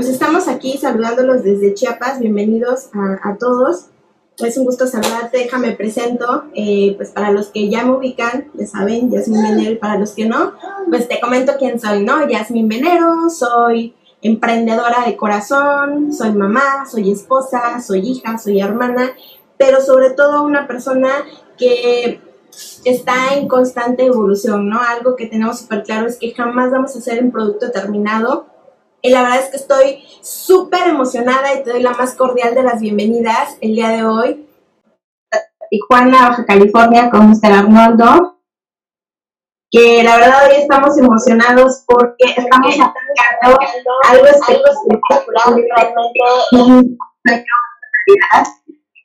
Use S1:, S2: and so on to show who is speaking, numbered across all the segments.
S1: Pues estamos aquí saludándolos desde Chiapas. Bienvenidos a, todos. Es un gusto saludarte. Déjame presento. Eh, pues para los que ya me ubican, ya saben, Yasmin Venero. Y para los que no, pues te comento quién soy, ¿no? Yasmin Venero, soy emprendedora de corazón, soy mamá, soy esposa, soy hija, soy hermana, pero sobre todo una persona que está en constante evolución, ¿no? Algo que tenemos súper claro es que jamás vamos a hacer un producto terminado. Y la verdad es que estoy súper emocionada y te doy la más cordial de las bienvenidas el día de hoy. Tijuana, Baja California, con Mr. Arnoldo. Que la verdad hoy estamos emocionados porque estamos sacando algo espectacular.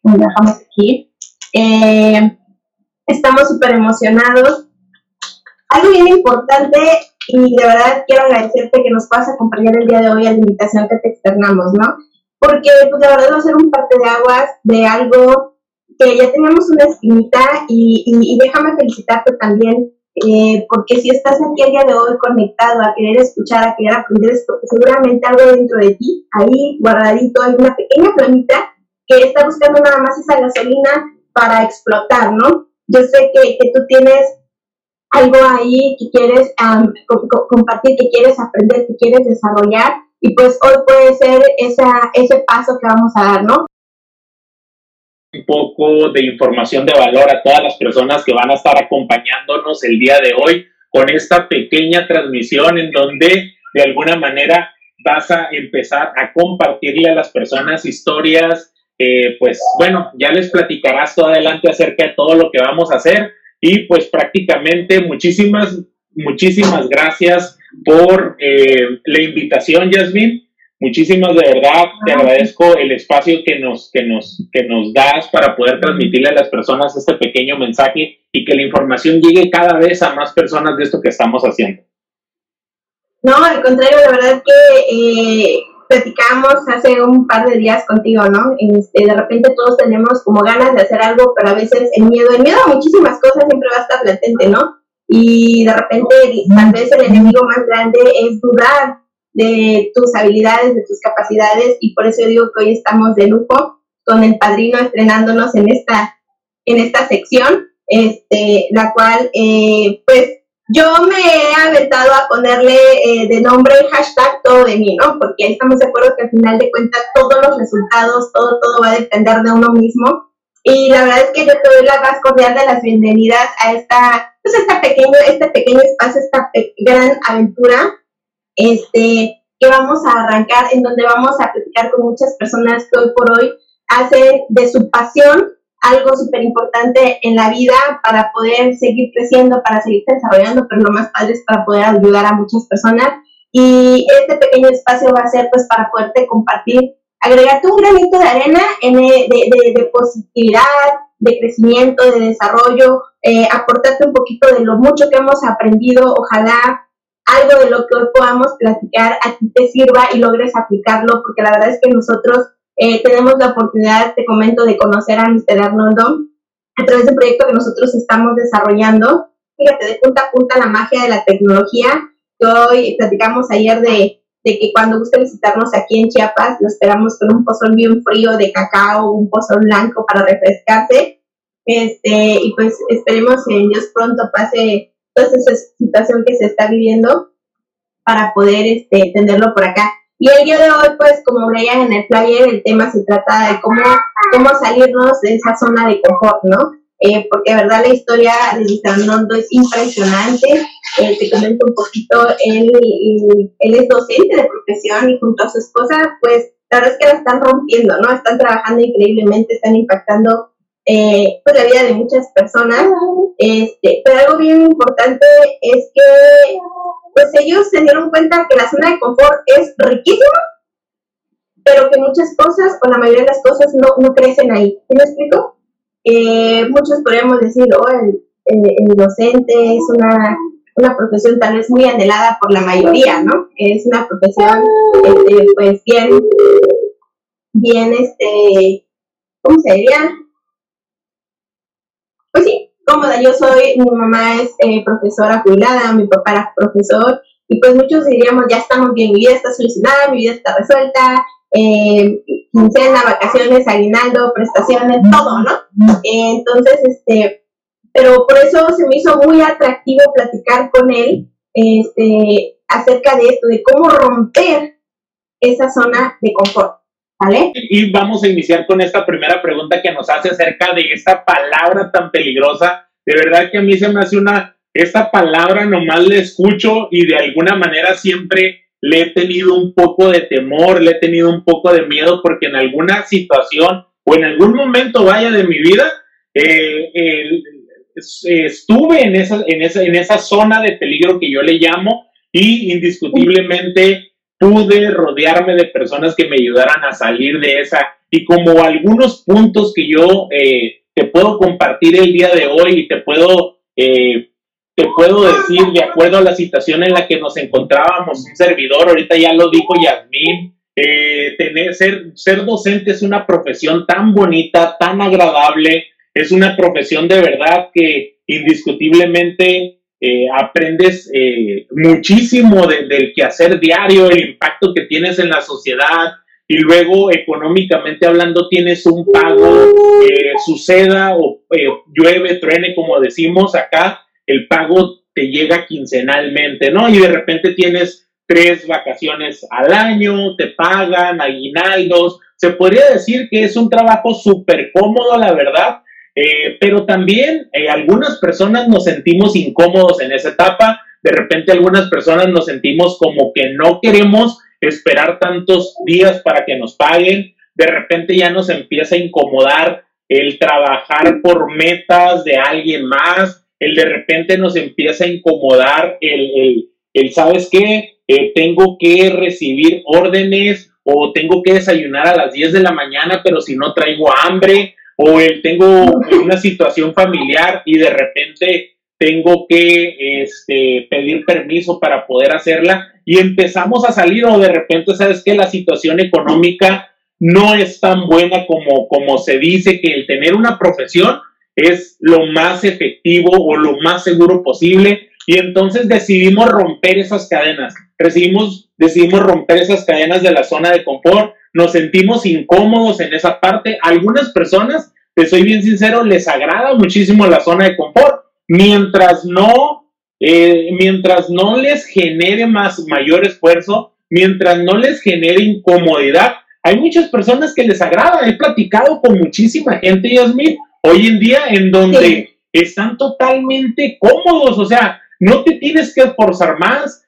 S1: Dejamos aquí. Eh, Estamos súper emocionados. Algo bien importante y de verdad quiero agradecerte que nos puedas acompañar el día de hoy a la invitación que te externamos, ¿no? Porque pues la verdad va a ser un parte de aguas de algo que ya teníamos una espinita y, déjame felicitarte también eh, porque si estás aquí el día de hoy conectado a querer escuchar, a querer aprender, es porque seguramente algo dentro de ti, ahí guardadito, hay una pequeña planita que está buscando nada más esa gasolina para explotar, ¿no? yo sé que, tú tienes algo ahí que quieres compartir, que quieres aprender, que quieres desarrollar y pues hoy puede ser esa, ese paso que vamos a dar, ¿no?
S2: Un poco de información de valor a todas las personas que van a estar acompañándonos el día de hoy con esta pequeña transmisión en donde de alguna manera vas a empezar a compartirle a las personas historias, eh, pues bueno, ya les platicarás todo adelante acerca de todo lo que vamos a hacer y pues prácticamente muchísimas, muchísimas gracias por eh, la invitación, Yasmin. Muchísimas de verdad, te agradezco el espacio que nos, que, nos, que nos das para poder transmitirle a las personas este pequeño mensaje y que la información llegue cada vez a más personas de esto que estamos haciendo.
S1: No, al contrario, la verdad que eh, platicamos hace un par de días contigo, ¿no? Este, de repente todos tenemos como ganas de hacer algo, pero a veces el miedo, el miedo a muchísimas cosas siempre va a estar latente, ¿no? Y de repente tal vez el enemigo más grande es dudar de tus habilidades, de tus capacidades, y por eso digo que hoy estamos de lujo con el padrino estrenándonos en esta, en esta sección, este, la cual, eh, pues, yo me he aventado a ponerle eh, de nombre hashtag todo de mí, ¿no? Porque estamos de acuerdo que al final de cuentas todos los resultados, todo, todo va a depender de uno mismo. Y la verdad es que yo te doy la más cordial de las bienvenidas a esta, pues esta pequeño, este pequeño espacio, esta gran aventura, este, que vamos a arrancar, en donde vamos a platicar con muchas personas que hoy por hoy hacen de su pasión algo súper importante en la vida para poder seguir creciendo, para seguir desarrollando, pero lo más padre es para poder ayudar a muchas personas. Y este pequeño espacio va a ser pues para poderte compartir, agregarte un granito de arena en, eh, de, positividad, de crecimiento, de desarrollo, eh, aportarte un poquito de lo mucho que hemos aprendido, ojalá algo de lo que hoy podamos platicar a ti te sirva y logres aplicarlo, porque la verdad es que nosotros eh, tenemos la oportunidad, te comento, de conocer a Mr. Arnoldo a través de un proyecto que nosotros estamos desarrollando. Fíjate, de punta a punta la magia de la tecnología, hoy platicamos ayer de, de que cuando guste visitarnos aquí en Chiapas, lo esperamos con un pozón bien frío de cacao, un pozón blanco para refrescarse. Este, y pues esperemos que Dios pronto pase toda esa situación que se está viviendo para poder este, tenerlo por acá. Y el día de hoy, pues, como veían en el flyer, el tema se trata de cómo, cómo salirnos de esa zona de confort, ¿no? Eh, porque verdad la historia de Fernando es impresionante. Eh, te comento un poquito, él, él es docente de profesión y junto a su esposa, pues la verdad es que la están rompiendo, ¿no? Están trabajando increíblemente, están impactando eh, pues, la vida de muchas personas. Este, pero algo bien importante es que pues ellos se dieron cuenta que la zona de confort es riquísima, pero que muchas cosas, o la mayoría de las cosas, no, no crecen ahí. ¿Me explico? Eh, muchos podríamos decir, oh, el, docente es una, una, profesión tal vez muy anhelada por la mayoría, ¿no? Es una profesión, este, pues, bien, bien, este, ¿cómo se diría? Cómoda. Yo soy, mi mamá es eh, profesora jubilada, mi papá era profesor y pues muchos diríamos, ya estamos bien, mi vida está solucionada, mi vida está resuelta, eh, quincena, vacaciones, aguinaldo, prestaciones, todo, ¿no? entonces, este, pero por eso se me hizo muy atractivo platicar con él este, acerca de esto, de cómo romper esa zona de confort.
S2: Y vamos a iniciar con esta primera pregunta que nos hace acerca de esta palabra tan peligrosa. De verdad que a mí se me hace una, esta palabra nomás la escucho y de alguna manera siempre le he tenido un poco de temor, le he tenido un poco de miedo porque en alguna situación o en algún momento vaya de mi vida, eh, estuve en esa, en, esa, en esa zona de peligro que yo le llamo y indiscutiblemente pude rodearme de personas que me ayudaran a salir de esa. Y como algunos puntos que yo eh, te puedo compartir el día de hoy y te puedo, eh, te puedo decir de acuerdo a la situación en la que nos encontrábamos, un servidor, ahorita ya lo dijo Yasmín, eh, tener, ser, ser docente es una profesión tan bonita, tan agradable, es una profesión de verdad que indiscutiblemente eh, aprendes eh, muchísimo del quehacer diario, el impacto que tienes en la sociedad y luego económicamente hablando tienes un pago, eh, suceda o llueve, truene, como decimos acá, el pago te llega quincenalmente, ¿no? Y de repente tienes tres vacaciones al año, te pagan aguinaldos, se podría decir que es un trabajo súper cómodo, la verdad, eh, pero también eh, algunas personas nos sentimos incómodos en esa etapa, de repente algunas personas nos sentimos como que no queremos esperar tantos días para que nos paguen, de repente ya nos empieza a incomodar el trabajar por metas de alguien más, el de repente nos empieza a incomodar el, el, ¿sabes qué? Eh, tengo que recibir órdenes o tengo que desayunar a las 10 de la mañana, pero si no traigo hambre, o el tengo una situación familiar y de repente tengo que este, pedir permiso para poder hacerla y empezamos a salir o de repente sabes que la situación económica no es tan buena como, como se dice que el tener una profesión es lo más efectivo o lo más seguro posible. Y entonces decidimos romper esas cadenas, decidimos, decidimos romper esas cadenas de la zona de confort nos sentimos incómodos en esa parte. algunas personas, te soy bien sincero, les agrada muchísimo la zona de confort, mientras no, eh, mientras no les genere más mayor esfuerzo, mientras no les genere incomodidad. Hay muchas personas que les agrada. He platicado con muchísima gente, Yasmin, hoy en día en donde están totalmente cómodos, o sea, no te tienes que esforzar más,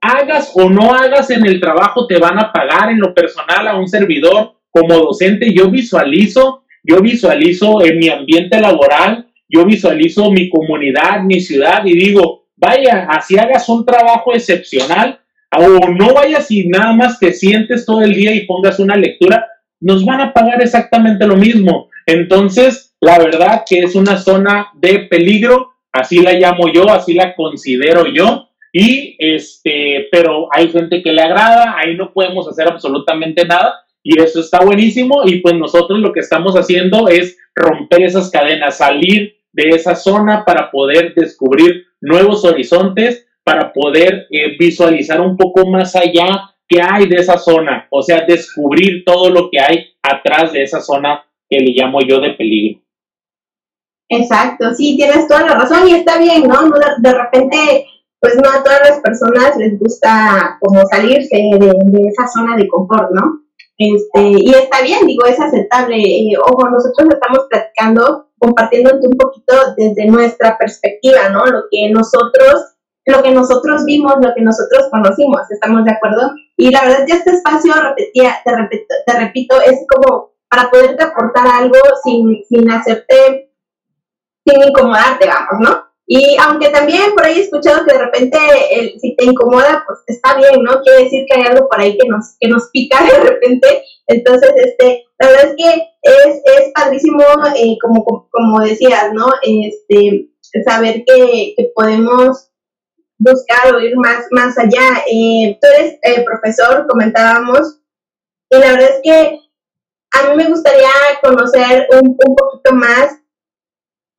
S2: hagas o no hagas en el trabajo, te van a pagar en lo personal a un servidor como docente. Yo visualizo, yo visualizo en mi ambiente laboral, yo visualizo mi comunidad, mi ciudad y digo, vaya, así hagas un trabajo excepcional o no vayas y nada más te sientes todo el día y pongas una lectura, nos van a pagar exactamente lo mismo. Entonces, la verdad que es una zona de peligro, así la llamo yo, así la considero yo y este, pero hay gente que le agrada, ahí no podemos hacer absolutamente nada y eso está buenísimo y pues nosotros lo que estamos haciendo es romper esas cadenas, salir de esa zona para poder descubrir nuevos horizontes, para poder eh, visualizar un poco más allá qué hay de esa zona, o sea, descubrir todo lo que hay atrás de esa zona que le llamo yo de peligro.
S1: Exacto, sí, tienes toda la razón y está bien, ¿no? De repente pues no a todas las personas les gusta como salirse de, esa zona de confort, ¿no? Este, y está bien, digo, es aceptable. Eh, ojo, nosotros estamos platicando, compartiéndote un poquito desde nuestra perspectiva, ¿no? Lo que nosotros, lo que nosotros vimos, lo que nosotros conocimos, ¿estamos de acuerdo? Y la verdad, ya este espacio, repetía, te, repito, te repito, es como para poderte aportar algo sin, sin hacerte, sin incomodarte, vamos, ¿no? Y aunque también por ahí he escuchado que de repente si te incomoda, pues está bien, ¿no? Quiere decir que hay algo por ahí que nos, que nos pica de repente. Entonces, este, la verdad es que es, es padrísimo, eh, como, como decías, ¿no? Este, saber que, podemos buscar o ir más, más allá. Eh, tú eres profesor, comentábamos, y la verdad es que a mí me gustaría conocer un, un poquito más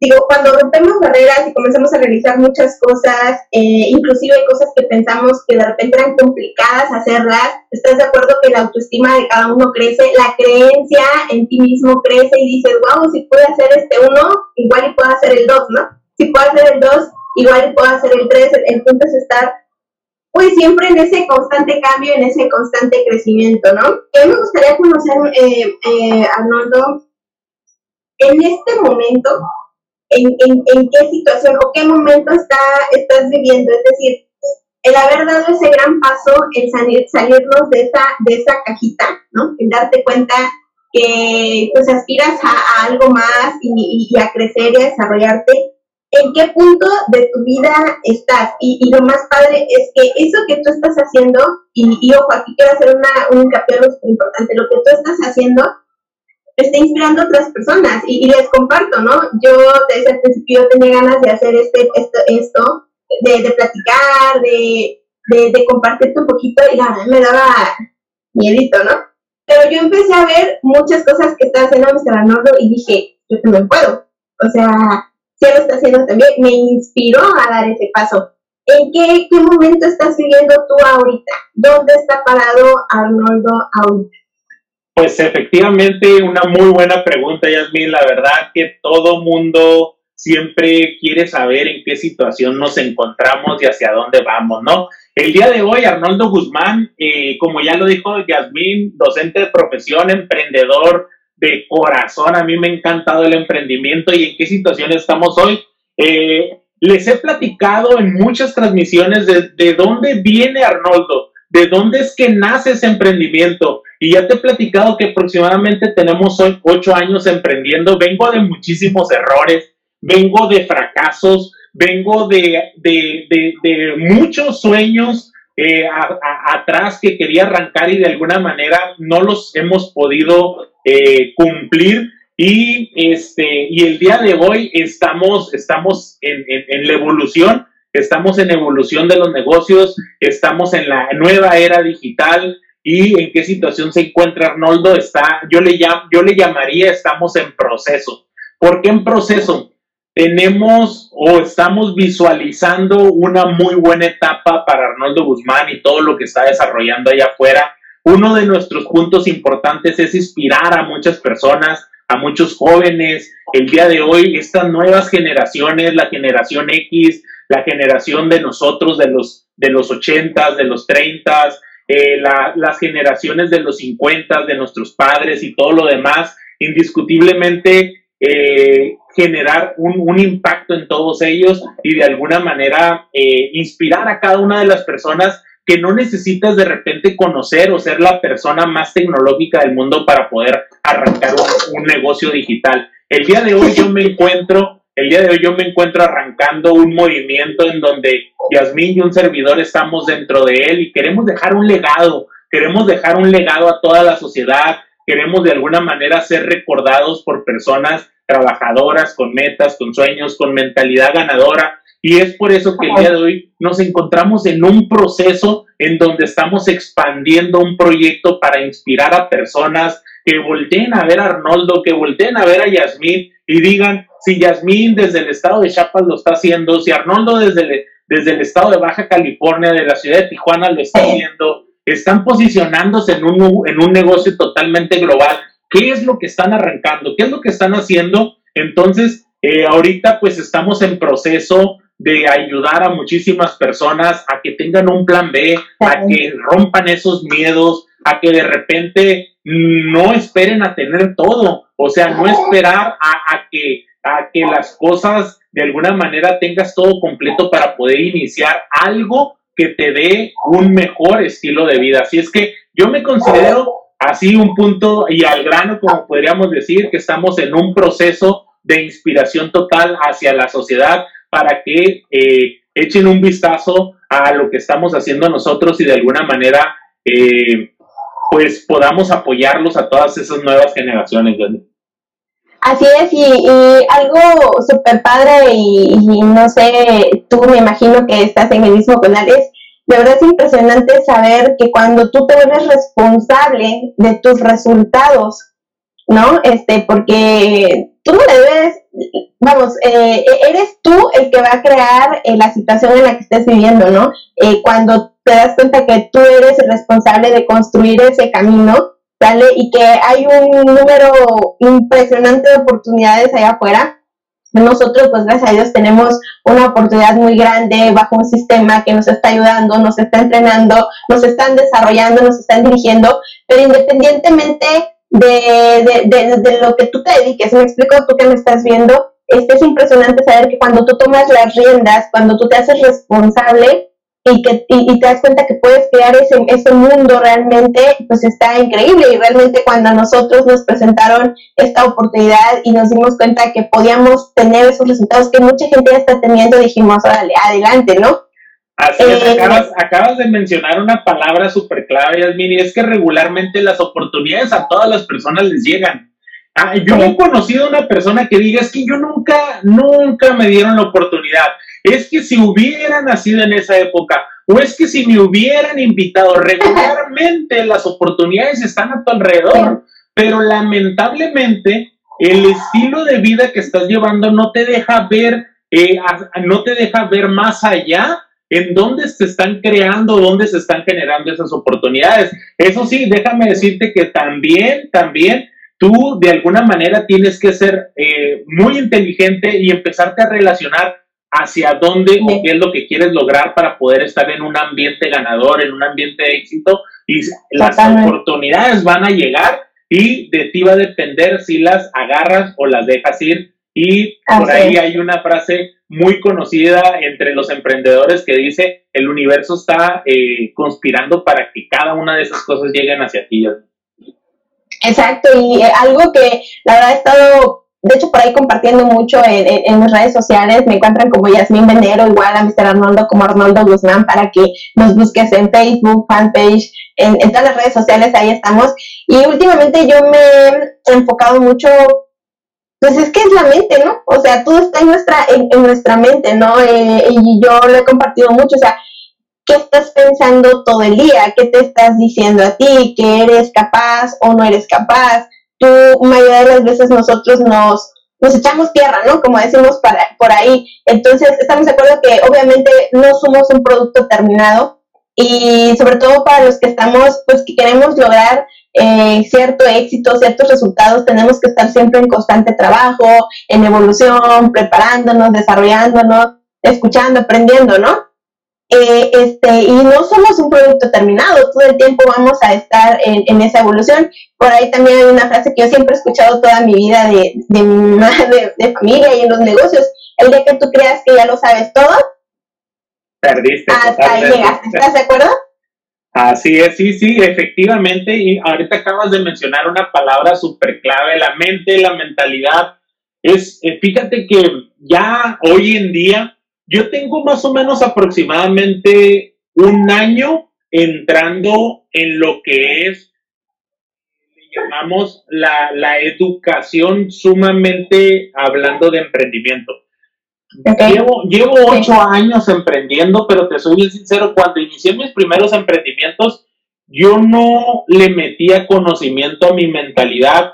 S1: digo, cuando rompemos barreras y comenzamos a realizar muchas cosas, eh, inclusive cosas que pensamos que de repente eran complicadas hacerlas, ¿estás de acuerdo que la autoestima de cada uno crece? La creencia en ti mismo crece y dices, wow, si puedo hacer este uno, igual y puedo hacer el dos, ¿no? Si puedo hacer el dos, igual y puedo hacer el tres. El punto es estar, pues siempre en ese constante cambio, en ese constante crecimiento, ¿no? A mí me gustaría conocer, eh, eh, Arnoldo, en este momento, en, en, qué situación o qué momento está, estás viviendo. Es decir, el haber dado ese gran paso, el salir, salirnos de esa, de esa cajita, ¿no? En darte cuenta que pues aspiras a, algo más y, y, a crecer y a desarrollarte, ¿en qué punto de tu vida estás? Y, y, lo más padre es que eso que tú estás haciendo, y, y ojo, aquí quiero hacer una, un hincapié importante, lo que tú estás haciendo está inspirando a otras personas y, les comparto, ¿no? Yo desde el principio tenía ganas de hacer este, esto, esto de, de platicar, de, de, compartirte un poquito y la me daba miedito, ¿no? Pero yo empecé a ver muchas cosas que está haciendo Mr. Arnoldo y dije, yo también puedo. O sea, si él lo está haciendo también, me inspiró a dar ese paso. ¿En qué, qué momento estás viviendo tú ahorita? ¿Dónde está parado Arnoldo ahorita?
S2: Pues efectivamente, una muy buena pregunta, Yasmin. La verdad que todo mundo siempre quiere saber en qué situación nos encontramos y hacia dónde vamos, ¿no? El día de hoy, Arnoldo Guzmán, eh, como ya lo dijo Yasmin, docente de profesión, emprendedor de corazón, a mí me ha encantado el emprendimiento y en qué situación estamos hoy. Eh, les he platicado en muchas transmisiones de, de dónde viene Arnoldo, de dónde es que nace ese emprendimiento. Y ya te he platicado que aproximadamente tenemos hoy ocho años emprendiendo. Vengo de muchísimos errores, vengo de fracasos, vengo de, muchos sueños eh, atrás que quería arrancar y de alguna manera no los hemos podido eh, cumplir. Y, este, y el día de hoy estamos, estamos en, en la evolución, estamos en evolución de los negocios, estamos en la nueva era digital, y en qué situación se encuentra Arnoldo está, yo le, yo le llamaría estamos en proceso. ¿Por qué en proceso? Tenemos o estamos visualizando una muy buena etapa para Arnoldo Guzmán y todo lo que está desarrollando allá afuera. Uno de nuestros puntos importantes es inspirar a muchas personas, a muchos jóvenes. El día de hoy, estas nuevas generaciones, la generación X, la generación de nosotros, de los, de los 80, de los 30, eh, las generaciones de los 50, de nuestros padres y todo lo demás, indiscutiblemente eh, generar un, impacto en todos ellos y de alguna manera eh, inspirar a cada una de las personas que no necesitas de repente conocer o ser la persona más tecnológica del mundo para poder arrancar un negocio digital. El día de hoy yo me encuentro el día de hoy yo me encuentro arrancando un movimiento en donde Yasmín y un servidor estamos dentro de él y queremos dejar un legado, queremos dejar un legado a toda la sociedad, queremos de alguna manera ser recordados por personas trabajadoras, con metas, con sueños, con mentalidad ganadora. Y es por eso que el día de hoy nos encontramos en un proceso en donde estamos expandiendo un proyecto para inspirar a personas que volteen a ver a Arnoldo, que volteen a ver a Yasmín y digan, si Yasmín desde el estado de Chiapas lo está haciendo, si Arnoldo desde el, desde el estado de Baja California, de la ciudad de Tijuana lo está haciendo, están posicionándose en un, en un negocio totalmente global. ¿Qué es lo que están arrancando? ¿Qué es lo que están haciendo? Entonces, eh, ahorita pues estamos en proceso de ayudar a muchísimas personas a que tengan un plan B, a que rompan esos miedos, a que de repente no esperen a tener todo, o sea, no esperar a que a que las cosas de alguna manera tengas todo completo para poder iniciar algo que te dé un mejor estilo de vida. Así es que yo me considero así un punto y al grano, como podríamos decir, que estamos en un proceso de inspiración total hacia la sociedad para que eh, echen un vistazo a lo que estamos haciendo nosotros y de alguna manera eh, pues podamos apoyarlos a todas esas nuevas generaciones.
S1: Así es, y, algo súper padre, y, no sé, tú me imagino que estás en el mismo canal, es de verdad es impresionante saber que cuando tú te vuelves responsable de tus resultados, ¿no? Este, porque tú no le debes, vamos, eh, eres tú el que va a crear eh, la situación en la que estés viviendo, ¿no? Eh, cuando te das cuenta que tú eres el responsable de construir ese camino, ¿vale? Y que hay un número impresionante de oportunidades allá afuera. Nosotros, pues gracias a Dios, tenemos una oportunidad muy grande bajo un sistema que nos está ayudando, nos está entrenando, nos están desarrollando, nos están dirigiendo, pero independientemente de, de, lo que tú te dediques, me explico, tú que me estás viendo, es impresionante saber que cuando tú tomas las riendas, cuando tú te haces responsable y que y, te das cuenta que puedes crear ese, ese mundo realmente, pues está increíble. Y realmente cuando a nosotros nos presentaron esta oportunidad y nos dimos cuenta que podíamos tener esos resultados que mucha gente ya está teniendo, dijimos, órale, adelante, ¿no?
S2: Así es, eh, acabas, acabas, de mencionar una palabra súper clave, Yasmin, y es que regularmente las oportunidades a todas las personas les llegan. Ah, yo he conocido a una persona que diga, es que yo nunca, nunca me dieron la oportunidad. Es que si hubiera nacido en esa época, o es que si me hubieran invitado, regularmente las oportunidades están a tu alrededor, pero lamentablemente el estilo de vida que estás llevando no te deja ver, eh, no te deja ver más allá en dónde se están creando, dónde se están generando esas oportunidades. Eso sí, déjame decirte que también, también tú de alguna manera tienes que ser eh, muy inteligente y empezarte a relacionar hacia dónde o qué es lo que quieres lograr para poder estar en un ambiente ganador, en un ambiente de éxito. Y las oportunidades van a llegar y de ti va a depender si las agarras o las dejas ir. Y por ahí hay una frase muy conocida entre los emprendedores que dice el universo está eh, conspirando para que cada una de esas cosas lleguen hacia ti.
S1: Exacto, y eh, algo que la verdad he estado, de hecho, por ahí compartiendo mucho en, en, mis redes sociales, me encuentran como Yasmín Venero, igual a Mr. Arnoldo como Arnoldo Guzmán, para que nos busques en Facebook, fanpage, en, en todas las redes sociales, ahí estamos. Y últimamente yo me he enfocado mucho pues es que es la mente, ¿no? O sea, todo está en nuestra, en, nuestra mente, ¿no? Eh, y yo lo he compartido mucho, o sea, ¿qué estás pensando todo el día? ¿Qué te estás diciendo a ti? ¿Que eres capaz o no eres capaz? Tú, mayoría de las veces nosotros nos, nos echamos tierra, ¿no? Como decimos para, por ahí. Entonces, estamos de acuerdo que obviamente no somos un producto terminado y sobre todo para los que estamos, pues que queremos lograr eh, cierto éxito, ciertos resultados, tenemos que estar siempre en constante trabajo, en evolución, preparándonos, desarrollándonos, escuchando, aprendiendo, ¿no? Eh, este, y no somos un producto terminado, todo el tiempo vamos a estar en, esa evolución. Por ahí también hay una frase que yo siempre he escuchado toda mi vida de, de mi madre, de familia y en los negocios, el día que tú creas que ya lo sabes todo,
S2: perdiste.
S1: Hasta ahí llegaste, ¿estás de acuerdo?
S2: Así es, sí, sí, efectivamente. Y ahorita acabas de mencionar una palabra súper clave, la mente, la mentalidad. Es, eh, fíjate que ya hoy en día yo tengo más o menos aproximadamente un año entrando en lo que es, llamamos la, la educación sumamente hablando de emprendimiento. Llevo, llevo ocho años emprendiendo, pero te soy bien sincero, cuando inicié mis primeros emprendimientos, yo no le metía conocimiento a mi mentalidad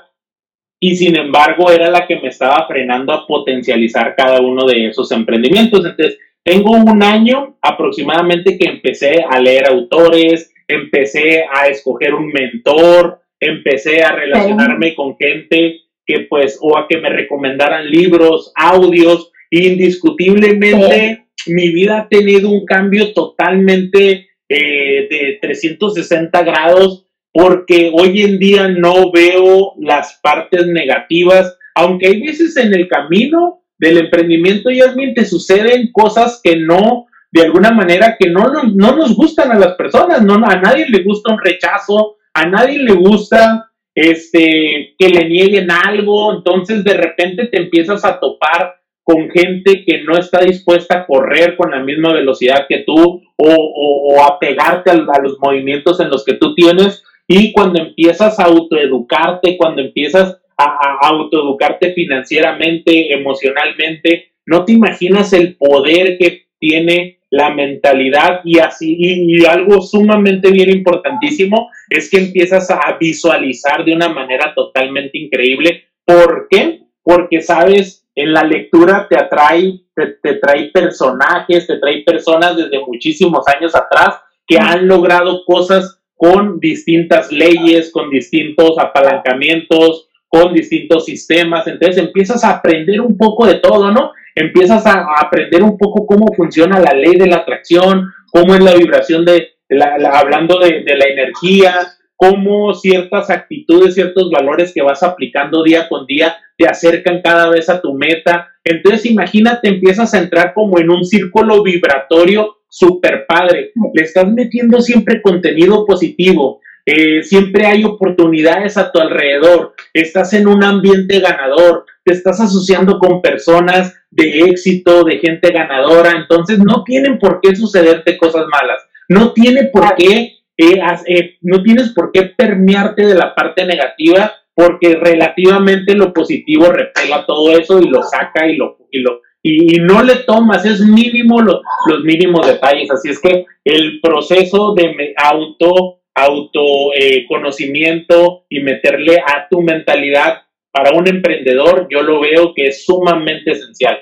S2: y sin embargo era la que me estaba frenando a potencializar cada uno de esos emprendimientos. Entonces, tengo un año aproximadamente que empecé a leer autores, empecé a escoger un mentor, empecé a relacionarme con gente que pues, o a que me recomendaran libros, audios, indiscutiblemente mi vida ha tenido un cambio totalmente eh, de 360 grados porque hoy en día no veo las partes negativas, aunque hay veces en el camino del emprendimiento, Yasmin, te suceden cosas que no, de alguna manera, que no, no, no nos gustan a las personas, no, a nadie le gusta un rechazo, a nadie le gusta este, que le nieguen algo, entonces de repente te empiezas a topar con gente que no está dispuesta a correr con la misma velocidad que tú o, a pegarte a, los movimientos en los que tú tienes y cuando empiezas a autoeducarte, cuando empiezas a, autoeducarte financieramente, emocionalmente, no te imaginas el poder que tiene la mentalidad y así, y, algo sumamente bien importantísimo es que empiezas a visualizar de una manera totalmente increíble. ¿Por qué? Porque sabes en la lectura te atrae, te, trae personajes, te trae personas desde muchísimos años atrás que han logrado cosas con distintas leyes, con distintos apalancamientos, con distintos sistemas. Entonces empiezas a aprender un poco de todo, ¿no? Empiezas a, aprender un poco cómo funciona la ley de la atracción, cómo es la vibración de, la, hablando de, de la energía, cómo ciertas actitudes, ciertos valores que vas aplicando día con día te acercan cada vez a tu meta. Entonces imagínate, empiezas a entrar como en un círculo vibratorio súper padre. Le estás metiendo siempre contenido positivo. Eh, siempre hay oportunidades a tu alrededor. Estás en un ambiente ganador. Te estás asociando con personas de éxito, de gente ganadora. Entonces no tienen por qué sucederte cosas malas. No tiene por qué eh, eh, no tienes por qué permearte de la parte negativa porque relativamente lo positivo repela todo eso y lo saca y lo, y lo y, no le tomas, es mínimo los mínimos detalles. Así es que el proceso de auto, autoconocimiento eh, y meterle a tu mentalidad para un emprendedor, yo lo veo que es sumamente esencial.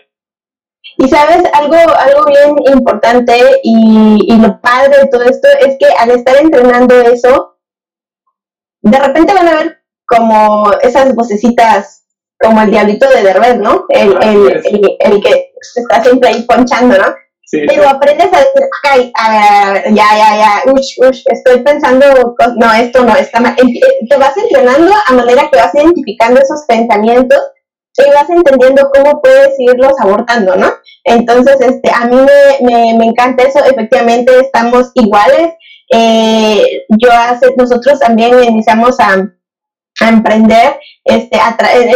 S1: Y sabes, algo, algo bien importante y, y lo padre de todo esto es que al estar entrenando eso, de repente van a ver como esas vocecitas, como el diablito de Derbez, ¿no? El, el, el, que está siempre ahí ponchando, ¿no? Sí, Pero aprendes a decir, okay, ya, ya, ya, ush, ush, estoy pensando, no, esto no, está mal. Te vas entrenando a manera que vas identificando esos pensamientos y vas entendiendo cómo puedes irlos abortando, ¿no? Entonces, este, a mí me, me, encanta eso, efectivamente estamos iguales. Eh, yo hace, nosotros también iniciamos a, a emprender, este, a en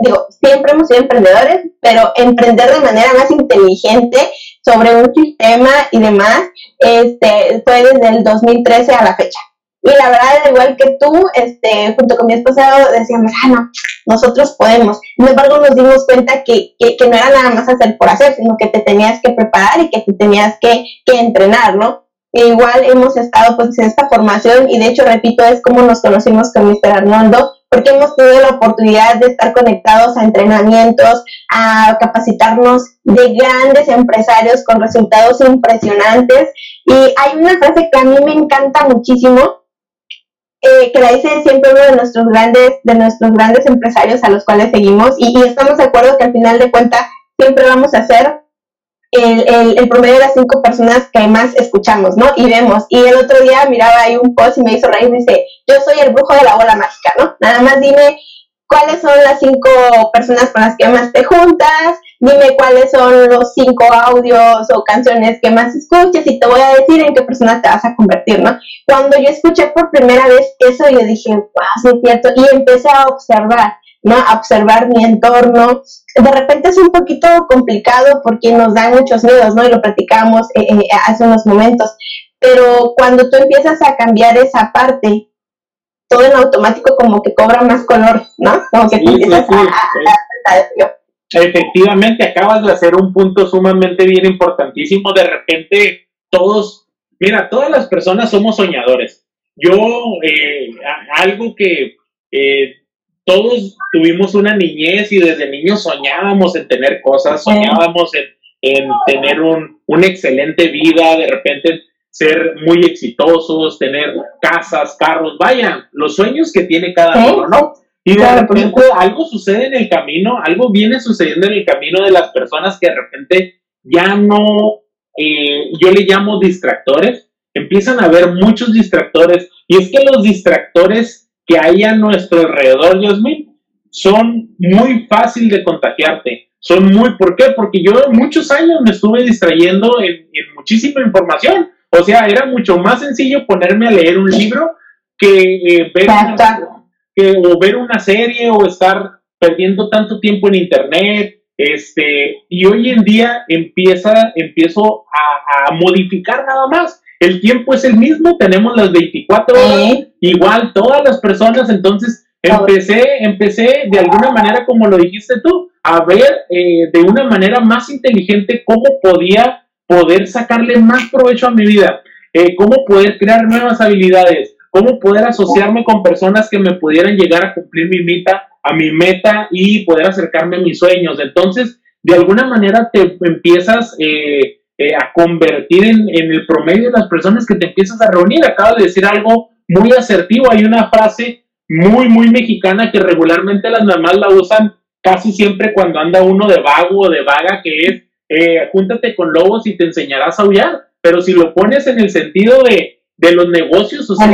S1: digo, siempre hemos sido emprendedores, pero emprender de manera más inteligente sobre un sistema y demás, este, fue desde el 2013 a la fecha. Y la verdad, al igual que tú, este, junto con mi esposo decíamos, ah, no, nosotros podemos. Sin embargo, nos dimos cuenta que, que, no era nada más hacer por hacer, sino que te tenías que preparar y que te tenías que, que entrenar, ¿no? E igual hemos estado pues en esta formación y de hecho, repito, es como nos conocimos con Mr. Arnoldo, porque hemos tenido la oportunidad de estar conectados a entrenamientos, a capacitarnos de grandes empresarios con resultados impresionantes. Y hay una frase que a mí me encanta muchísimo, eh, que la dice siempre uno de nuestros grandes, de nuestros grandes empresarios a los cuales seguimos, y, estamos de acuerdo que al final de cuentas siempre vamos a ser el, el, promedio de las cinco personas que más escuchamos, ¿no? Y vemos. Y el otro día miraba ahí un post y me hizo reír, dice, yo soy el brujo de la bola mágica, ¿no? Nada más dime cuáles son las cinco personas con las que más te juntas, dime cuáles son los cinco audios o canciones que más escuches y te voy a decir en qué persona te vas a convertir, ¿no? Cuando yo escuché por primera vez eso, yo dije, wow, sí es cierto, y empecé a observar, ¿no? A observar mi entorno. De repente es un poquito complicado porque nos dan muchos miedos, ¿no? Y lo platicamos eh, eh, hace unos momentos. Pero cuando tú empiezas a cambiar esa parte, todo en automático como que cobra más color, ¿no? Como que empiezas a,
S2: Efectivamente, acabas de hacer un punto sumamente bien importantísimo. De repente, todos, mira, todas las personas somos soñadores. Yo, eh, algo que eh, todos tuvimos una niñez y desde niños soñábamos en tener cosas, soñábamos en, en tener un, una excelente vida, de repente ser muy exitosos, tener casas, carros, vaya, los sueños que tiene cada uno, ¿no? Y de repente algo sucede en el camino, algo viene sucediendo en el camino de las personas que de repente ya no, eh, yo le llamo distractores, empiezan a haber muchos distractores, y es que los distractores que hay a nuestro alrededor, mío, son muy fácil de contagiarte. Son muy, ¿por qué? Porque yo muchos años me estuve distrayendo en, en muchísima información. O sea, era mucho más sencillo ponerme a leer un libro que eh, ver, una, que, o ver una serie o estar perdiendo tanto tiempo en internet. Este, y hoy en día empieza, empiezo a, modificar nada más. El tiempo es el mismo, tenemos las 24 horas, igual todas las personas, entonces empecé, empecé de alguna manera, como lo dijiste tú, a ver eh, de una manera más inteligente cómo podía poder sacarle más provecho a mi vida, eh, cómo poder crear nuevas habilidades, cómo poder asociarme con personas que me pudieran llegar a cumplir mi meta, a mi meta y poder acercarme a mis sueños. Entonces, de alguna manera te empiezas eh, eh, a convertir en, en, el promedio de las personas que te empiezas a reunir. Acabo de decir algo muy asertivo. Hay una frase muy, muy mexicana que regularmente las mamás la usan casi siempre cuando anda uno de vago o de vaga, que es, eh, júntate con lobos y te enseñarás a aullar. Pero si lo pones en el sentido de, de los negocios, o sea,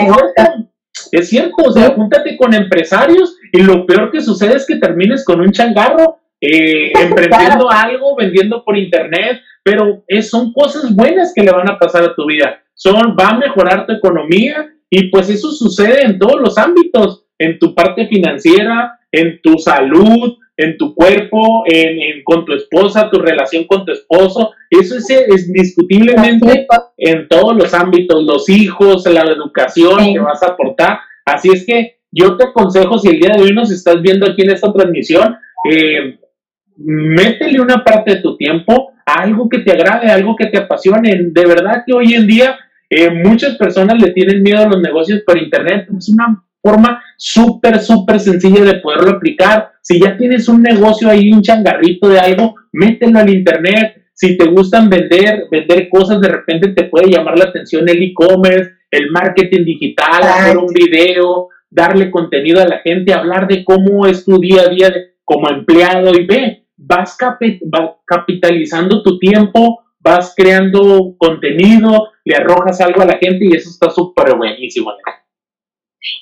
S2: es cierto, o sea, júntate con empresarios y lo peor que sucede es que termines con un changarro eh, emprendiendo algo, vendiendo por internet, pero es, son cosas buenas que le van a pasar a tu vida. Son, va a mejorar tu economía y pues eso sucede en todos los ámbitos, en tu parte financiera, en tu salud, en tu cuerpo, en, con tu esposa, tu relación con tu esposo. Eso es, indiscutiblemente en todos los ámbitos, los hijos, la educación que vas a aportar. Así es que yo te aconsejo, si el día de hoy nos estás viendo aquí en esta transmisión, eh, métele una parte de tu tiempo algo que te agrade, algo que te apasione. De verdad que hoy en día eh, muchas personas le tienen miedo a los negocios por internet. Es una forma súper, súper sencilla de poderlo aplicar. Si ya tienes un negocio ahí, un changarrito de algo, mételo al internet. Si te gustan vender, vender cosas, de repente te puede llamar la atención el e-commerce, el marketing digital, hacer un video, darle contenido a la gente, hablar de cómo es tu día a día como empleado y ve, vas, capitalizando tu tiempo, vas creando contenido, le arrojas algo a la gente y eso está súper buenísimo.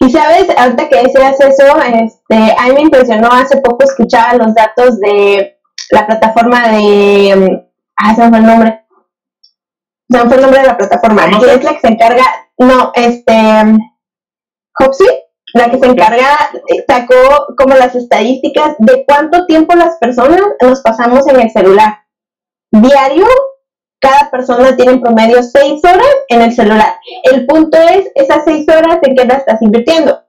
S1: Y sabes, ahorita que decías eso, este, a mí me impresionó, hace poco escuchaba los datos de la plataforma de... Ah, se me fue el nombre. Se me fue el nombre de la plataforma. Que es la que se encarga... No, este... Hopsy la que se encarga, eh, sacó como las estadísticas de cuánto tiempo las personas nos pasamos en el celular. Diario, cada persona tiene en promedio seis horas en el celular. El punto es, esas seis horas en qué las estás invirtiendo.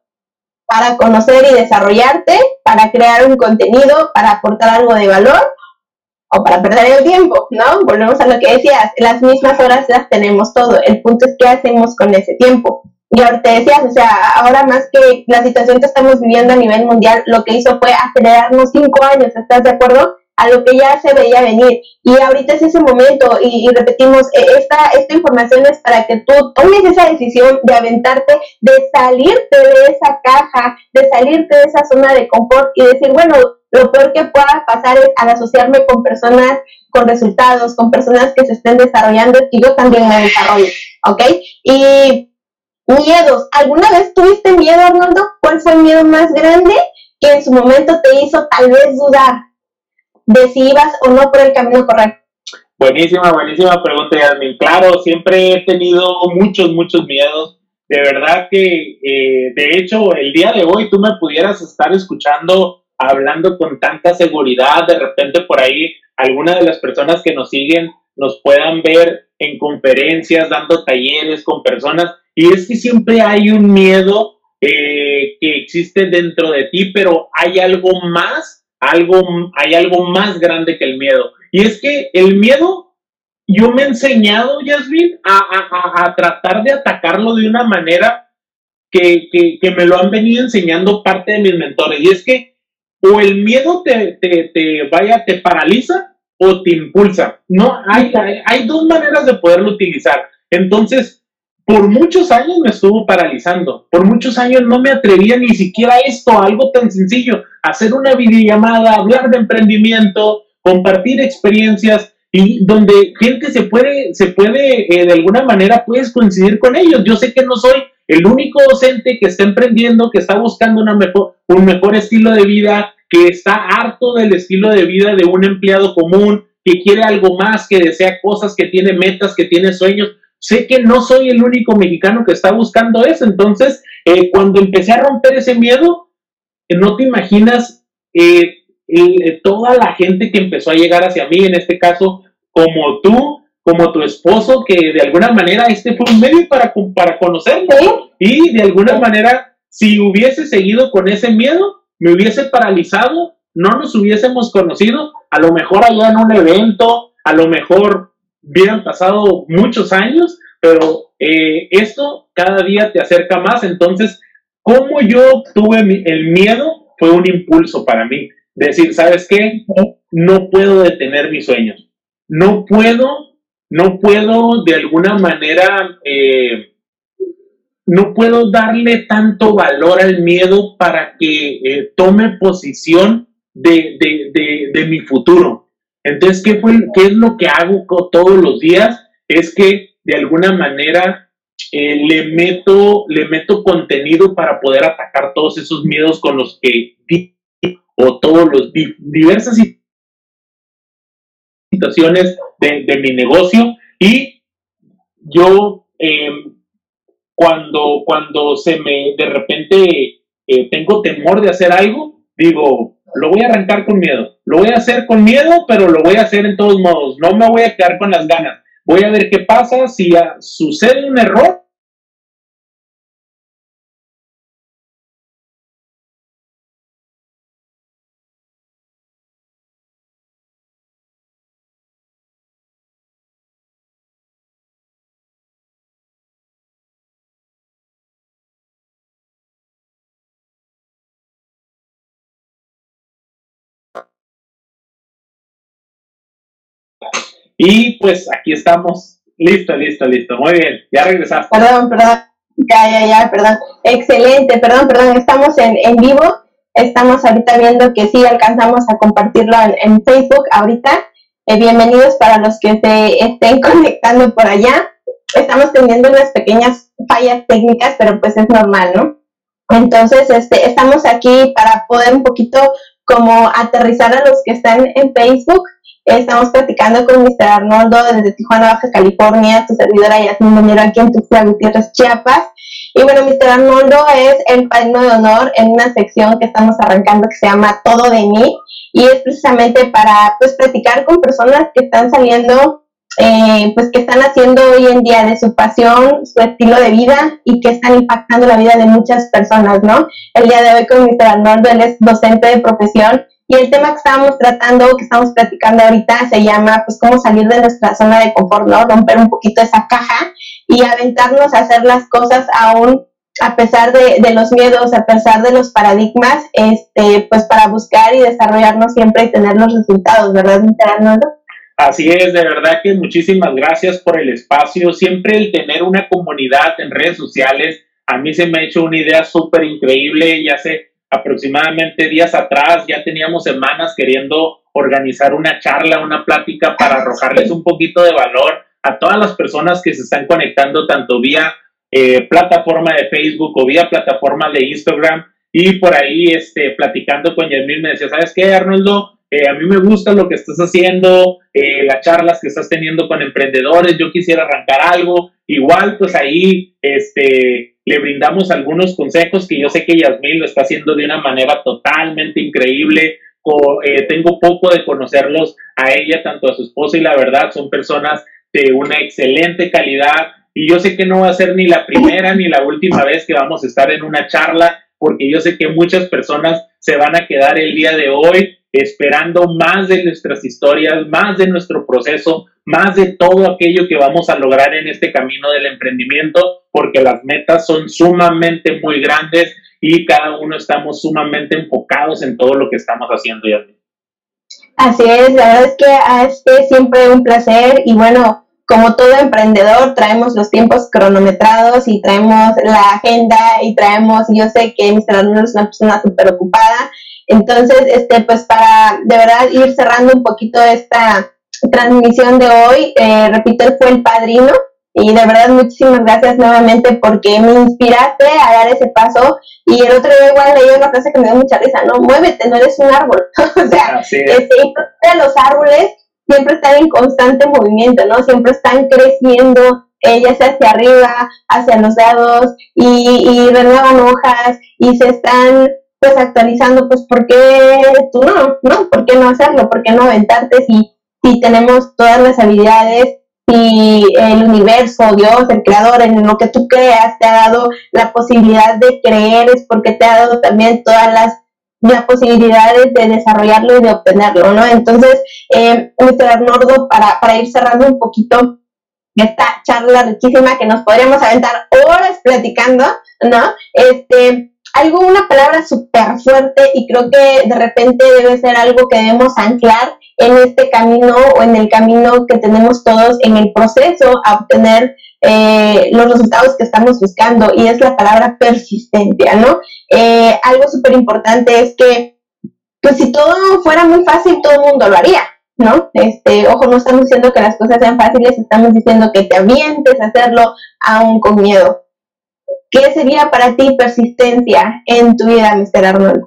S1: Para conocer y desarrollarte, para crear un contenido, para aportar algo de valor o para perder el tiempo, ¿no? Volvemos a lo que decías, las mismas horas las tenemos todo. El punto es qué hacemos con ese tiempo. Y decías, o sea, ahora más que la situación que estamos viviendo a nivel mundial, lo que hizo fue acelerarnos cinco años, ¿estás de acuerdo? A lo que ya se veía venir. Y ahorita es ese momento, y, repetimos, e, esta, esta información es para que tú tomes esa decisión de aventarte, de salirte de esa caja, de salirte de esa zona de confort y decir, bueno, lo peor que pueda pasar es al asociarme con personas con resultados, con personas que se estén desarrollando y yo también me desarrollo, ¿ok? Y Miedos. ¿Alguna vez tuviste miedo, Arnoldo? ¿Cuál fue el miedo más grande que en su momento te hizo tal vez dudar de si ibas o no por el camino correcto?
S2: Buenísima, buenísima pregunta, Yasmin. Claro, siempre he tenido muchos, muchos miedos. De verdad que, eh, de hecho, el día de hoy tú me pudieras estar escuchando, hablando con tanta seguridad, de repente por ahí alguna de las personas que nos siguen nos puedan ver en conferencias, dando talleres con personas y es que siempre hay un miedo eh, que existe dentro de ti, pero hay algo más, algo, hay algo más grande que el miedo. Y es que el miedo, yo me he enseñado, Yasmin, a, a, tratar de atacarlo de una manera que, que, me lo han venido enseñando parte de mis mentores. Y es que o el miedo te, te, te vaya, te paraliza o te impulsa. No, hay, hay dos maneras de poderlo utilizar. Entonces, por muchos años me estuvo paralizando. Por muchos años no me atrevía ni siquiera a esto, algo tan sencillo, hacer una videollamada, hablar de emprendimiento, compartir experiencias y donde gente se puede, se puede, eh, de alguna manera puedes coincidir con ellos. Yo sé que no soy el único docente que está emprendiendo, que está buscando una mejor, un mejor estilo de vida, que está harto del estilo de vida de un empleado común, que quiere algo más, que desea cosas, que tiene metas, que tiene sueños sé que no soy el único mexicano que está buscando eso. Entonces, eh, cuando empecé a romper ese miedo, eh, no te imaginas eh, toda la gente que empezó a llegar hacia mí, en este caso, como tú, como tu esposo, que de alguna manera este fue un medio para, para. Y de alguna manera, si hubiese seguido con ese miedo, me hubiese paralizado, no nos hubiésemos conocido, a lo mejor allá en un evento, a lo mejor hubieran pasado muchos años, pero eh, esto cada día te acerca más. Entonces, ¿cómo yo tuve el miedo? Fue un impulso para mí. Decir, ¿sabes qué? No puedo detener mis sueños. No puedo, no puedo de alguna manera, eh, no puedo darle tanto valor al miedo para que eh, tome posición de, de, mi futuro. Entonces, ¿qué, fue, ¿qué es lo que hago todos los días? Es que de alguna manera eh, le, meto, le meto contenido para poder atacar todos esos miedos con los que o todos los diversas situaciones de, mi negocio y yo em, cuando, cuando se me de repente eh, tengo temor de hacer algo, digo, lo voy a arrancar con miedo, lo voy a hacer con miedo, pero lo voy a hacer en todos modos, no me voy a quedar con las ganas voy a ver qué pasa si sucede un error. Y pues aquí estamos. Listo, listo, listo. Muy bien. Ya regresaste.
S1: Perdón, perdón. Ya, ya, ya, perdón. Excelente, perdón, perdón. Estamos en, en vivo. Estamos ahorita viendo que sí alcanzamos a compartirlo en, Facebook ahorita. Eh, bienvenidos para los que se estén conectando por allá. Estamos teniendo unas pequeñas fallas técnicas, pero pues es normal, ¿no? Entonces, este, estamos aquí para poder un poquito como aterrizar a los que están en Facebook Estamos platicando con Mr. Arnoldo desde Tijuana, Baja California, tu servidora Yasmin Monero aquí en Tuxtla Gutiérrez, Chiapas. Y bueno, Mr. Arnoldo es el padrino de honor en una sección que estamos arrancando que se llama Todo de mí y es precisamente para pues platicar con personas que están saliendo, eh, pues que están haciendo hoy en día de su pasión, su estilo de vida y que están impactando la vida de muchas personas, ¿no? El día de hoy con Mr. Arnoldo, él es docente de profesión y el tema que estábamos tratando, que estamos platicando ahorita, se llama, pues, cómo salir de nuestra zona de confort, ¿no? Romper un poquito esa caja y aventarnos a hacer las cosas aún a pesar de, de, los miedos, a pesar de los paradigmas, este, pues para buscar y desarrollarnos siempre y tener los resultados, ¿verdad, Arnoldo?
S2: Así es, de verdad que muchísimas gracias por el espacio. Siempre el tener una comunidad en redes sociales, a mí se me ha hecho una idea súper increíble, ya sé aproximadamente días atrás, ya teníamos semanas queriendo organizar una charla, una plática para arrojarles un poquito de valor a todas las personas que se están conectando tanto vía eh, plataforma de Facebook o vía plataforma de Instagram y por ahí este, platicando con Yasmín me decía, ¿sabes qué, Arnoldo? Eh, a mí me gusta lo que estás haciendo, eh, las charlas que estás teniendo con emprendedores, yo quisiera arrancar algo, igual pues ahí este, le brindamos algunos consejos que yo sé que Yasmín lo está haciendo de una manera totalmente increíble. Eh, tengo poco de conocerlos a ella, tanto a su esposa y la verdad, son personas de una excelente calidad y yo sé que no va a ser ni la primera ni la última vez que vamos a estar en una charla porque yo sé que muchas personas se van a quedar el día de hoy esperando más de nuestras historias, más de nuestro proceso, más de todo aquello que vamos a lograr en este camino del emprendimiento, porque las metas son sumamente muy grandes y cada uno estamos sumamente enfocados en todo lo que estamos haciendo.
S1: Así es, la verdad es que es siempre un placer y bueno, como todo emprendedor, traemos los tiempos cronometrados y traemos la agenda y traemos, yo sé que Mr. Arnold es una persona súper ocupada, entonces, este, pues para de verdad ir cerrando un poquito esta transmisión de hoy, eh, repito, él fue el padrino y de verdad muchísimas gracias nuevamente porque me inspiraste a dar ese paso y el otro día igual leí una frase que me dio mucha risa, no, muévete, no eres un árbol, o sea, este, los árboles siempre están en constante movimiento, ¿no? Siempre están creciendo, ellas hacia arriba, hacia los lados y, y renuevan hojas y se están pues actualizando, pues ¿por qué tú no? ¿No? ¿Por qué no hacerlo? ¿Por qué no aventarte si, si tenemos todas las habilidades y el universo, Dios, el creador, en lo que tú creas, te ha dado la posibilidad de creer, es porque te ha dado también todas las, las posibilidades de desarrollarlo y de obtenerlo, ¿no? Entonces, eh, Mr. Arnoldo, para, para ir cerrando un poquito, esta charla riquísima que nos podríamos aventar horas platicando, ¿no? Este, algo, una palabra súper fuerte y creo que de repente debe ser algo que debemos anclar en este camino o en el camino que tenemos todos en el proceso a obtener eh, los resultados que estamos buscando y es la palabra persistencia, ¿no? Eh, algo súper importante es que, pues si todo fuera muy fácil, todo el mundo lo haría, ¿no? Este, ojo, no estamos diciendo que las cosas sean fáciles, estamos diciendo que te avientes a hacerlo aún con miedo. ¿Qué sería para ti persistencia en tu vida, Mr. Arnold?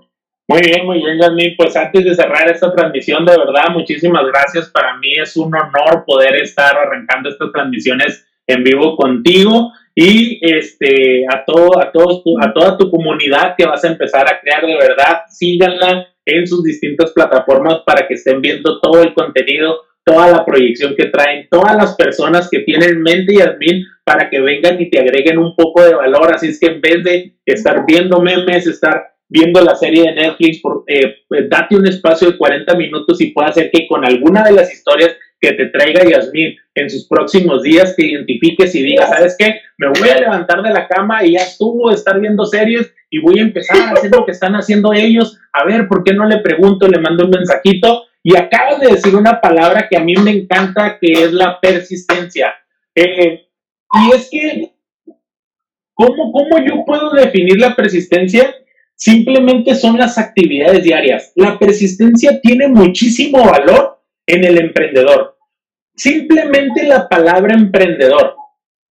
S2: Muy bien, muy bien, Yasmin. Pues antes de cerrar esta transmisión, de verdad, muchísimas gracias. Para mí es un honor poder estar arrancando estas transmisiones en vivo contigo y este a todo a todos a toda tu comunidad que vas a empezar a crear de verdad, síganla en sus distintas plataformas para que estén viendo todo el contenido, toda la proyección que traen, todas las personas que tienen mente y admin para que vengan y te agreguen un poco de valor. Así es que en vez de estar viendo memes, estar viendo la serie de Netflix, por, eh, date un espacio de 40 minutos y puede hacer que con alguna de las historias que te traiga Yasmín en sus próximos días te identifiques y digas, ¿sabes qué? Me voy a levantar de la cama y ya estuvo estar viendo series y voy a empezar a hacer lo que están haciendo ellos. A ver, ¿por qué no le pregunto? Le mando un mensajito. Y acabas de decir una palabra que a mí me encanta, que es la persistencia. Eh, y es que, ¿cómo, ¿cómo yo puedo definir la persistencia? Simplemente son las actividades diarias. La persistencia tiene muchísimo valor en el emprendedor. Simplemente la palabra emprendedor.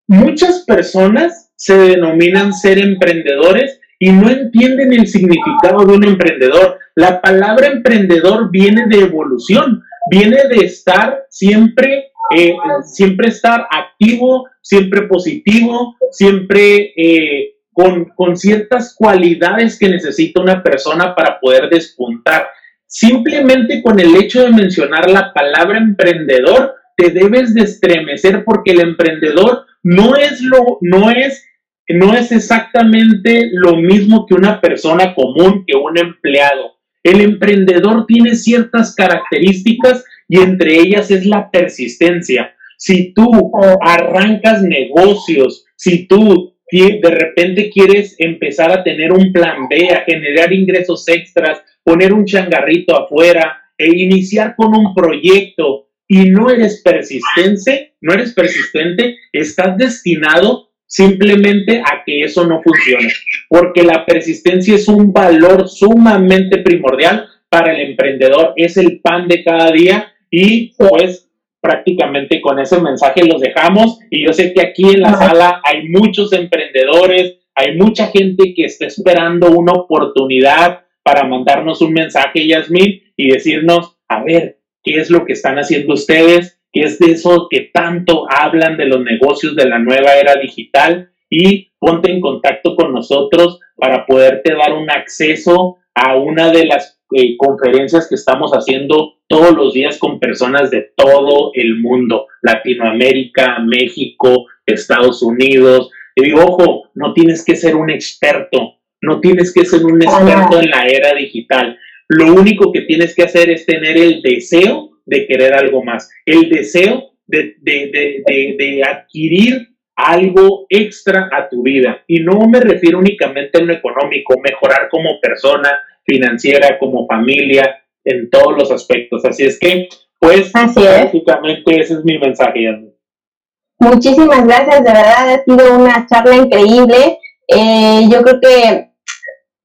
S2: Muchas personas se denominan ser emprendedores y no entienden el significado de un emprendedor. La palabra emprendedor viene de evolución, viene de estar siempre, eh, siempre estar activo, siempre positivo, siempre eh, con, ciertas cualidades que necesita una persona para poder despuntar. Simplemente con el hecho de mencionar la palabra emprendedor, te debes de estremecer porque el emprendedor no es lo, no es, no es exactamente lo mismo que una persona común, que un empleado. El emprendedor tiene ciertas características y entre ellas es la persistencia. Si tú arrancas negocios, si tú de repente quieres empezar a tener un plan B, a generar ingresos extras, poner un changarrito afuera e iniciar con un proyecto y no eres persistente, no eres persistente, estás destinado simplemente a que eso no funcione, porque la persistencia es un valor sumamente primordial para el emprendedor, es el pan de cada día y pues prácticamente con ese mensaje los dejamos y yo sé que aquí en la sala hay muchos emprendedores, hay mucha gente que está esperando una oportunidad para mandarnos un mensaje, Yasmin, y decirnos, a ver, ¿qué es lo que están haciendo ustedes? ¿Qué es de eso que tanto hablan de los negocios de la nueva era digital? Y ponte en contacto con nosotros para poderte dar un acceso a una de las eh, conferencias que estamos haciendo todos los días con personas de todo el mundo, Latinoamérica, México, Estados Unidos. Y digo, ojo, no tienes que ser un experto, no tienes que ser un experto en la era digital. Lo único que tienes que hacer es tener el deseo de querer algo más, el deseo de, de adquirir algo extra a tu vida. Y no me refiero únicamente a lo económico, mejorar como persona, financiera, como familia, en todos los aspectos. Así es que, pues, básicamente ese es mi mensaje.
S1: Muchísimas gracias, de verdad ha sido una charla increíble. Eh, yo creo que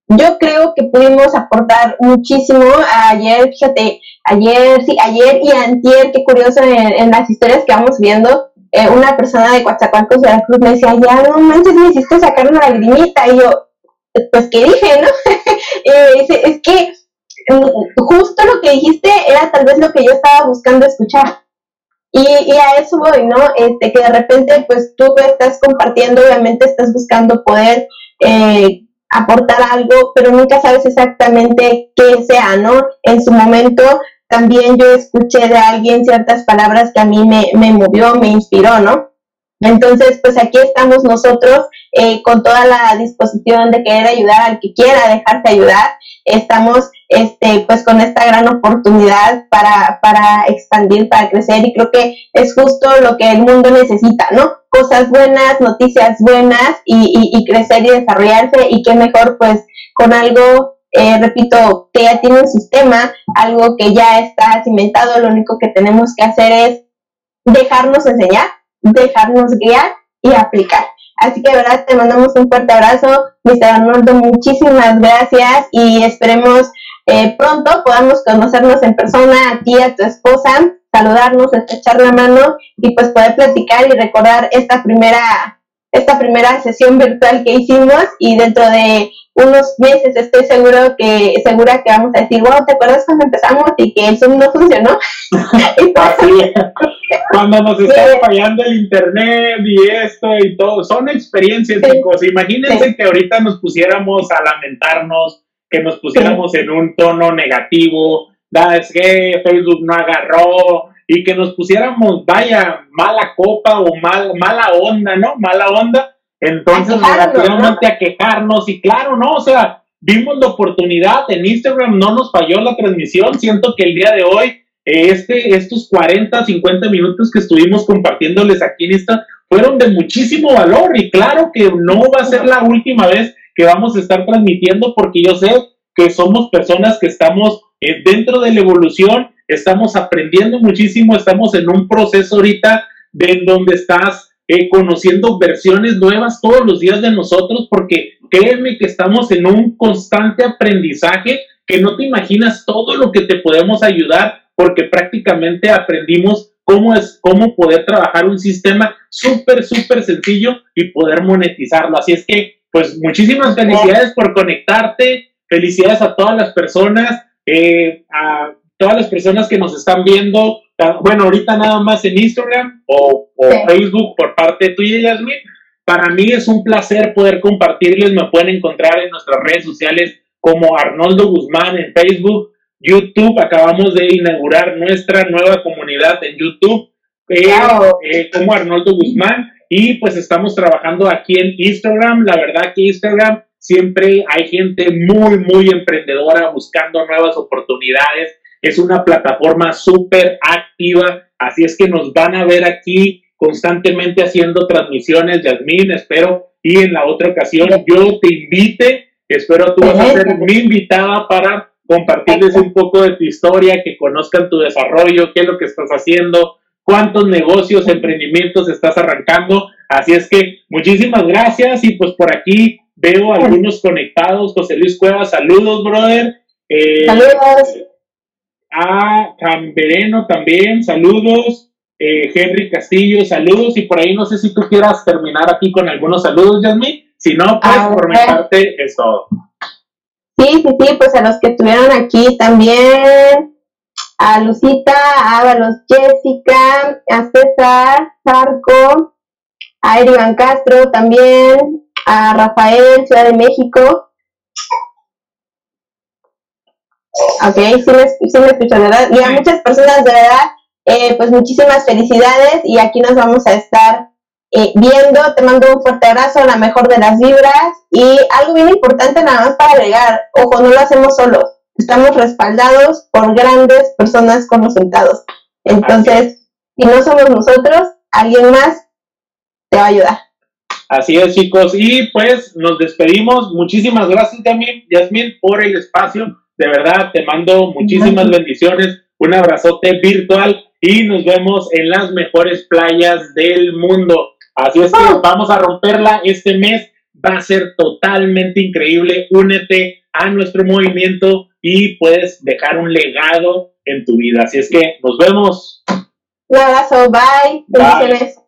S1: yo creo que pudimos aportar muchísimo. Ayer, fíjate, ayer, sí, ayer y antier, qué curioso en, las historias que vamos viendo, eh, una persona de Coatzacoalcos, Veracruz, me decía, ya no manches, me hiciste sacar una lagrimita. Y yo, pues, ¿qué dije, no? y dice, es que justo lo que dijiste era tal vez lo que yo estaba buscando escuchar. Y, a eso voy, ¿no? Este, que de repente, pues tú estás compartiendo, obviamente estás buscando poder eh, aportar algo, pero nunca sabes exactamente qué sea, ¿no? En su momento también yo escuché de alguien ciertas palabras que a mí me, me movió, me inspiró, ¿no? Entonces, pues aquí estamos nosotros eh, con toda la disposición de querer ayudar al que quiera dejarse ayudar. Estamos este, pues con esta gran oportunidad para, para expandir, para crecer y creo que es justo lo que el mundo necesita, ¿no? Cosas buenas, noticias buenas y, y, crecer y desarrollarse y qué mejor pues con algo, eh, repito, que ya tiene un sistema, algo que ya está cimentado, lo único que tenemos que hacer es dejarnos enseñar, dejarnos guiar y aplicar. Así que de verdad te mandamos un fuerte abrazo, Mr. Arnoldo, muchísimas gracias y esperemos eh, pronto podamos conocernos en persona a ti, a tu esposa, saludarnos, estrechar la mano y pues poder platicar y recordar esta primera, esta primera sesión virtual que hicimos. Y dentro de unos meses estoy seguro que segura que vamos a decir, wow, ¿te acuerdas cuando empezamos y que el Zoom no funcionó?
S2: cuando nos estaba fallando el internet y esto y todo, son experiencias, chicos. Imagínense que ahorita nos pusiéramos a lamentarnos, que nos pusiéramos en un tono negativo, da, es que Facebook no agarró, y que nos pusiéramos, vaya, mala copa o mal, mala onda, ¿no? Mala onda entonces, relativamente a quejarnos, y claro, ¿no? O sea, vimos la oportunidad en Instagram, no nos falló la transmisión. Siento que el día de hoy, este, estos 40, 50 minutos que estuvimos compartiéndoles aquí en Instagram fueron de muchísimo valor. Y claro que no va a ser la última vez que vamos a estar transmitiendo, porque yo sé que somos personas que estamos eh, dentro de la evolución, estamos aprendiendo muchísimo, estamos en un proceso ahorita de donde estás eh, conociendo versiones nuevas todos los días de nosotros, porque créeme que estamos en un constante aprendizaje que no te imaginas todo lo que te podemos ayudar, porque prácticamente aprendimos cómo es, cómo poder trabajar un sistema súper, súper sencillo y poder monetizarlo. Así es que, pues, muchísimas felicidades por conectarte, felicidades a todas las personas, eh, a todas las personas que nos están viendo, bueno, ahorita nada más en Instagram o, Facebook por parte tuya, Yasmin. Para mí es un placer poder compartirles. Me pueden encontrar en nuestras redes sociales como Arnoldo Guzmán en Facebook, YouTube. Acabamos de inaugurar nuestra nueva comunidad en YouTube eh, eh, como Arnoldo Guzmán. Y pues estamos trabajando aquí en Instagram. La verdad que Instagram siempre hay gente muy, muy emprendedora buscando nuevas oportunidades. Es una plataforma súper activa, así es que nos van a ver aquí constantemente haciendo transmisiones, Yasmín, espero, y en la otra ocasión yo te invite, espero tú vas a ser mi invitada para compartirles un poco de tu historia, que conozcan tu desarrollo, qué es lo que estás haciendo, cuántos negocios, emprendimientos estás arrancando. Así es que muchísimas gracias y pues por aquí veo algunos conectados. José Luis Cuevas, saludos, brother.
S1: Eh, saludos
S2: a Cambereno también, saludos. Eh, Henry Castillo, saludos. Y por ahí no sé si tú quieras terminar aquí con algunos saludos, Yasmin. Si no, pues por mi parte es todo.
S1: Sí, sí, sí, pues a los que estuvieron aquí también, a Lucita, a Ábalos Jessica, a César Zarco, a Erivan Castro también, a Rafael, Ciudad de México, Ok, sí me, sí me escuchan, ¿verdad? Y a muchas personas, de verdad, eh, pues muchísimas felicidades y aquí nos vamos a estar eh, viendo. Te mando un fuerte abrazo, la mejor de las vibras y algo bien importante nada más para agregar, ojo, no lo hacemos solos, estamos respaldados por grandes personas con resultados. Entonces, si no somos nosotros, alguien más te va a ayudar.
S2: Así es, chicos. Y pues nos despedimos. Muchísimas gracias también, Yasmin, por el espacio de verdad, te mando muchísimas bendiciones, un abrazote virtual y nos vemos en las mejores playas del mundo. Así es que ah. vamos a romperla este mes. Va a ser totalmente increíble. Únete a nuestro movimiento y puedes dejar un legado en tu vida. Así es que nos vemos.
S1: Un abrazo. Bye. Bendiciones.